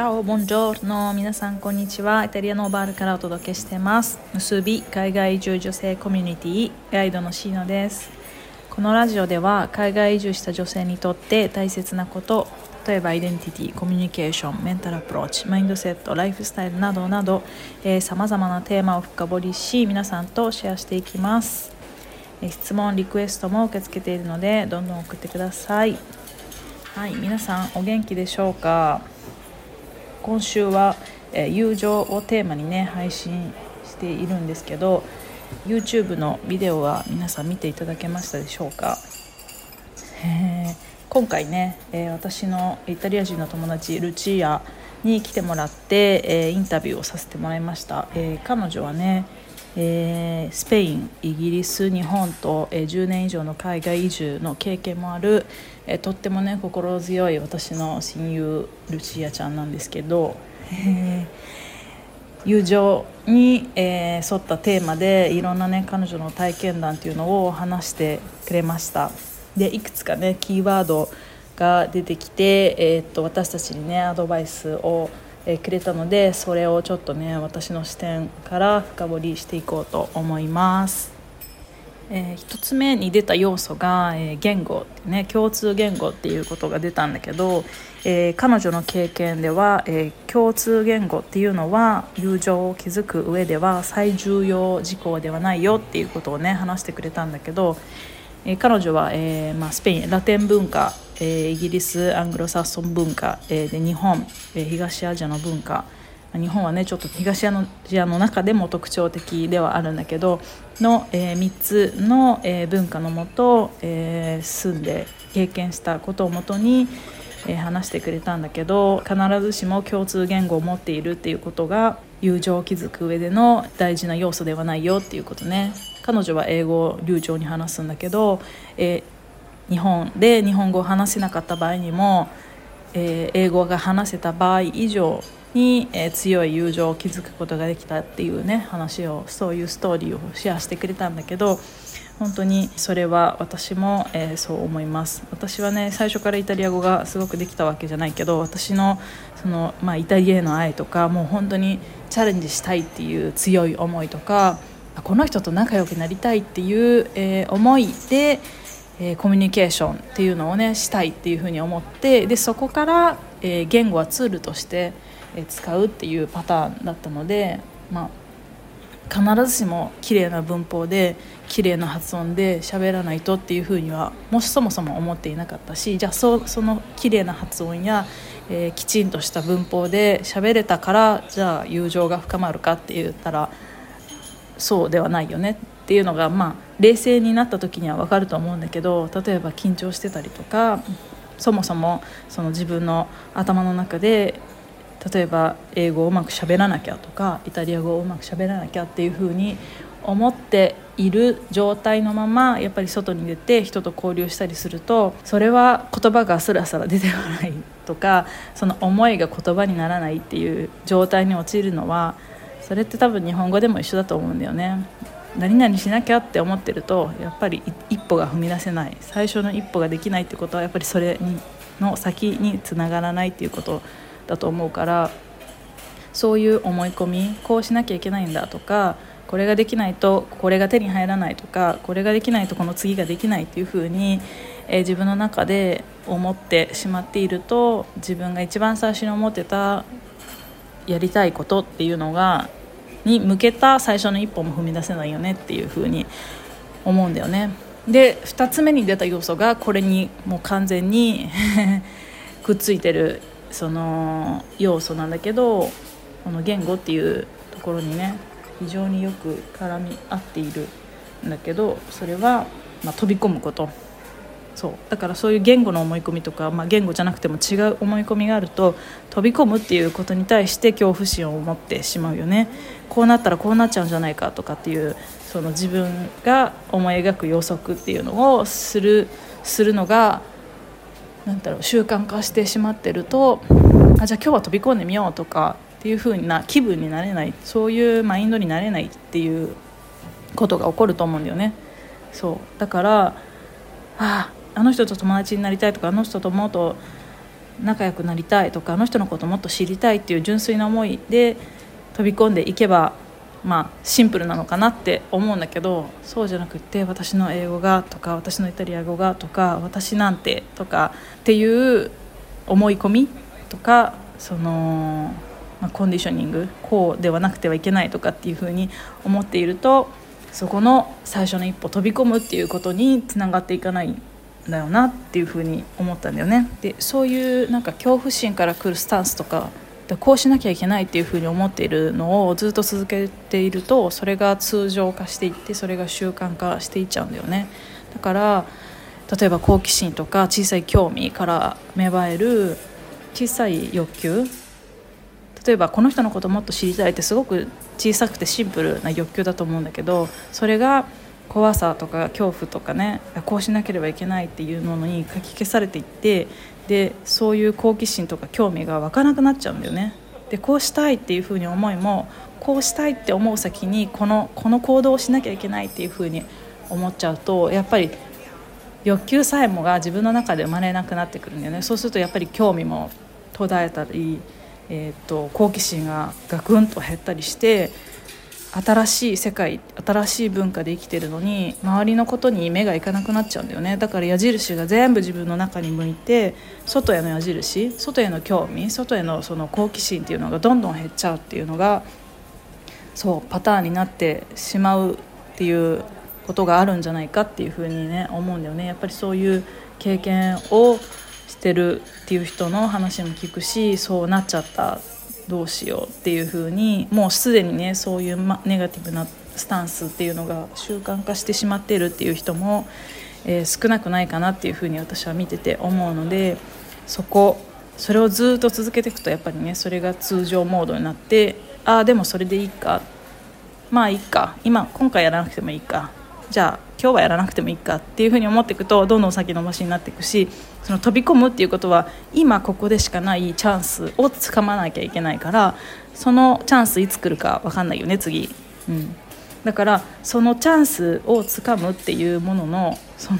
チャオ、ボンジョーの皆さんこんにちは。イタリアのバールからお届けしてます。結び海外移住女性コミュニティガイドのシーノです。このラジオでは海外移住した女性にとって大切なこと、例えばアイデンティティ、コミュニケーション、メンタルアプローチ、マインドセット、ライフスタイルなどなど、さまざまなテーマを深掘りし、皆さんとシェアしていきます。質問、リクエストも受け付けているので、どんどん送ってください。はい、皆さんお元気でしょうか？今週は、え友情をテーマにね配信しているんですけど YouTube のビデオは皆さん見ていただけましたでしょうか、えー、今回ね、えー、私のイタリア人の友達ルチアに来てもらって、え、インタビューをさせてもらいました、え彼女はねえー、スペインイギリス日本と、えー、10年以上の海外移住の経験もある、えー、とってもね心強い私の親友ルチアちゃんなんですけど、えー、友情に、え、沿ったテーマでいろんなね彼女の体験談っていうのを話してくれました。でいくつかねキーワードが出てきて、え、っと私たちにねアドバイスをえくれたのでそれをちょっとね私の視点から深掘りしていこうと思います。えー、1つ目に出た要素が、えー、言語ってね共通言語っていうことが出たんだけど、えー、彼女の経験では、え共通言語っていうのは友情を築く上では最重要事項ではないよっていうことをね話してくれたんだけど、え彼女は、えまあ、スペインラテン文化えー、イギリスアングロサッソン文化、えー、で日本、えー、東アジアの文化。日本はねちょっと東アジアの中でも特徴的ではあるんだけどの、えー、3つの、えー、文化のもと、えー、住んで経験したことをもとに、えー、話してくれたんだけど必ずしも共通言語を持っているっていうことが友情を築く上での大事な要素ではないよっていうことね。彼女は英語を流暢に話すんだけど、えー日本で日本語を話せなかった場合にも、えー、英語が話せた場合以上に、えー、強い友情を築くことができたっていうね話をそういうストーリーをシェアしてくれたんだけど本当にそれは私も、えー、そう思います。私はね最初からイタリア語がすごくできたわけじゃないけど私のその、まあ、イタリアへの愛とかもう本当にチャレンジしたいっていう強い思いとかこの人と仲良くなりたいっていう、えー、思いでえー、コミュニケーションっていうのをねしたいっていうふうに思ってでそこから、えー、言語はツールとして、使うっていうパターンだったので、まあ、必ずしも綺麗な文法で綺麗な発音で喋らないとっていうふうにはもしそもそも思っていなかったしじゃあそその綺麗な発音や、えー、きちんとした文法で喋れたからじゃあ友情が深まるかって言ったらそうではないよね。っていうのがまあ冷静になった時には分かると思うんだけど例えば緊張してたりとかそもそもその自分の頭の中で例えば英語をうまくしゃべらなきゃとかイタリア語をうまくしゃべらなきゃっていうふうに思っている状態のままやっぱり外に出て人と交流したりするとそれは言葉がスラスラ出てこないとかその思いが言葉にならないっていう状態に陥るのはそれって多分日本語でも一緒だと思うんだよね。何々しなきゃって思ってるとやっぱり一歩が踏み出せない。最初の一歩ができないってことはやっぱりそれにの先につながらないっていうことだと思うからそういう思い込みこうしなきゃいけないんだとかこれができないとこれが手に入らないとかこれができないとこの次ができないっていうふうに、えー、自分の中で思ってしまっていると自分が一番最初に思ってたやりたいことっていうのがに向けた最初の一歩も踏み出せないよねっていうふうに思うんだよね。で2つ目に出た要素がこれにもう完全に くっついてるその要素なんだけどこの言語っていうところにね非常によく絡み合っているんだけどそれは、まあ、飛び込むことそう。だからそういう言語の思い込みとか、まあ、言語じゃなくても違う思い込みがあると飛び込むっていうことに対して恐怖心を持ってしまうよね。こうなったらこうなっちゃうんじゃないかとかっていうその自分が思い描く予測っていうのをするするのがなんだろう習慣化してしまってるとあじゃあ今日は飛び込んでみようとかっていう風な気分になれないそういうマインドになれないっていうことが起こると思うんだよね。そう。だからああの人と友達になりたいとかあの人ともっと仲良くなりたいとかあの人のことをもっと知りたいっていう純粋な思いで飛び込んでいけばまあシンプルなのかなって思うんだけどそうじゃなくって私の英語がとか私のイタリア語がとか私なんてとかっていう思い込みとかその、まあ、コンディショニングこうではなくてはいけないとかっていうふうに思っているとそこの最初の一歩飛び込むっていうことにつながっていかないだよなっていうふうに思ったんだよね。でそういうなんか恐怖心から来るスタンスとかこうしなきゃいけないっていうふうに思っているのをずっと続けているとそれが通常化していってそれが習慣化していっちゃうんだよね。だから例えば好奇心とか小さい興味から芽生える小さい欲求例えばこの人のこともっと知りたいってすごく小さくてシンプルな欲求だと思うんだけどそれが怖さとか恐怖とかねこうしなければいけないっていうものにかき消されていってでそういう好奇心とか興味が湧かなくなっちゃうんだよね。でこうしたいっていうふうに思いもこうしたいって思う先にこのこの行動をしなきゃいけないっていうふうに思っちゃうとやっぱり欲求さえもが自分の中で生まれなくなってくるんだよねそうするとやっぱり興味も途絶えたりえーと、好奇心がガクンと減ったりして新しい世界新しい文化で生きてるのに周りのことに目がいかなくなっちゃうんだよね。だから矢印が全部自分の中に向いて外への矢印外への興味外へのその好奇心っていうのがどんどん減っちゃうっていうのがそうパターンになってしまうっていうことがあるんじゃないかっていうふうにね思うんだよね。やっぱりそういう経験をしてるっていう人の話も聞くしそうなっちゃった。どうしようっていう風にもうすでにねそういう、ま、ネガティブなスタンスっていうのが習慣化してしまってるっていう人も、えー、少なくないかなっていう風に私は見てて思うのでそこそれをずっと続けていくとやっぱりねそれが通常モードになってああでもそれでいいか。まあいいか。今今回やらなくてもいいか。じゃあ今日はやらなくてもいいかっていうふうに思っていくとどんどん先延ばしになっていくしその飛び込むっていうことは今ここでしかないチャンスをつかまなきゃいけないからそのチャンスいつ来るか分かんないよね次、うん、だからそのチャンスをつかむっていうもののその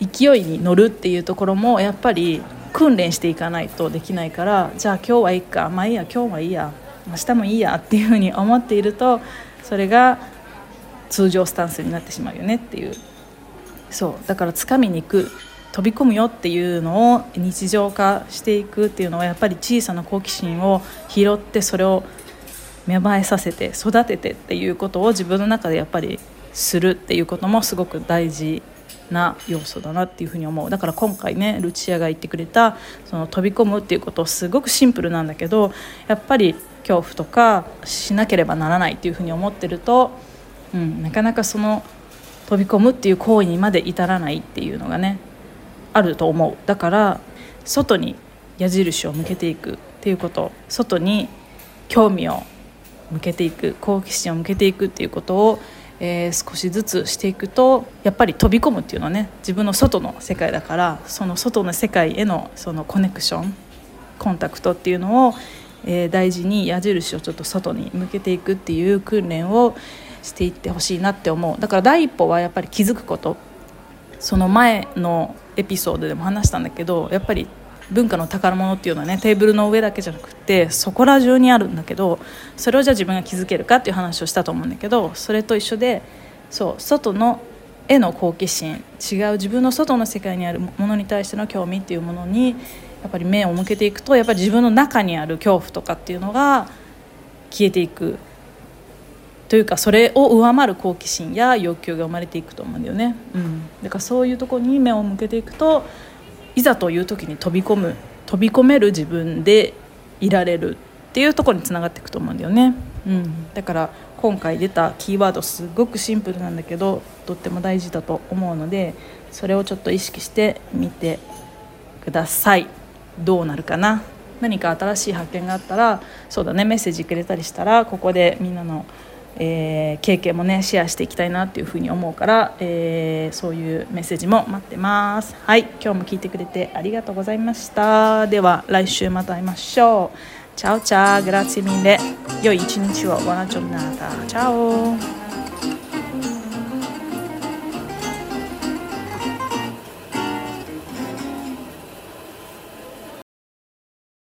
勢いに乗るっていうところもやっぱり訓練していかないとできないからじゃあ今日はいいかまあいいや今日はいいや明日もいいやっていうふうに思っているとそれが通常スタンスになってしまうよねっていう。そう。だから掴みに行く飛び込むよっていうのを日常化していくっていうのはやっぱり小さな好奇心を拾ってそれを芽生えさせて育ててっていうことを自分の中でやっぱりするっていうこともすごく大事な要素だなっていうふうに思う。だから今回ねルチアが言ってくれたその飛び込むっていうことすごくシンプルなんだけどやっぱり恐怖とかしなければならないっていうふうに思ってるとうん、なかなかその飛び込むっていう行為にまで至らないっていうのがねあると思う。だから外に矢印を向けていくっていうこと外に興味を向けていく好奇心を向けていくっていうことを、えー、少しずつしていくとやっぱり飛び込むっていうのはね自分の外の世界だからその外の世界へのそのコネクションコンタクトっていうのを、えー、大事に矢印をちょっと外に向けていくっていう訓練を、していってほしいなって思う。だから第一歩はやっぱり気づくこと。その前のエピソードでも話したんだけどやっぱり文化の宝物っていうのはねテーブルの上だけじゃなくてそこら中にあるんだけどそれをじゃあ自分が気づけるかっていう話をしたと思うんだけどそれと一緒でそう外の絵の好奇心違う自分の外の世界にあるものに対しての興味っていうものにやっぱり目を向けていくとやっぱり自分の中にある恐怖とかっていうのが消えていく。というかそれを上回る好奇心や欲求が生まれていくと思うんだよね、うん、だからそういうとこに目を向けていくといざという時に飛び込む飛び込める自分でいられるっていうとこにつながっていくと思うんだよね、うん、だから今回出たキーワードすごくシンプルなんだけどとっても大事だと思うのでそれをちょっと意識してみてください。どうなるかな？何か新しい発見があったらそうだねメッセージくれたりしたらここでみんなのえー、経験もねシェアしていきたいなっていうふうに思うから、えー、そういうメッセージも待ってます。はい今日も聞いてくれてありがとうございました。では来週また会いましょう。チャオチャーグラッツィミンで良い一日を。ワナチョンナータ。チャオ。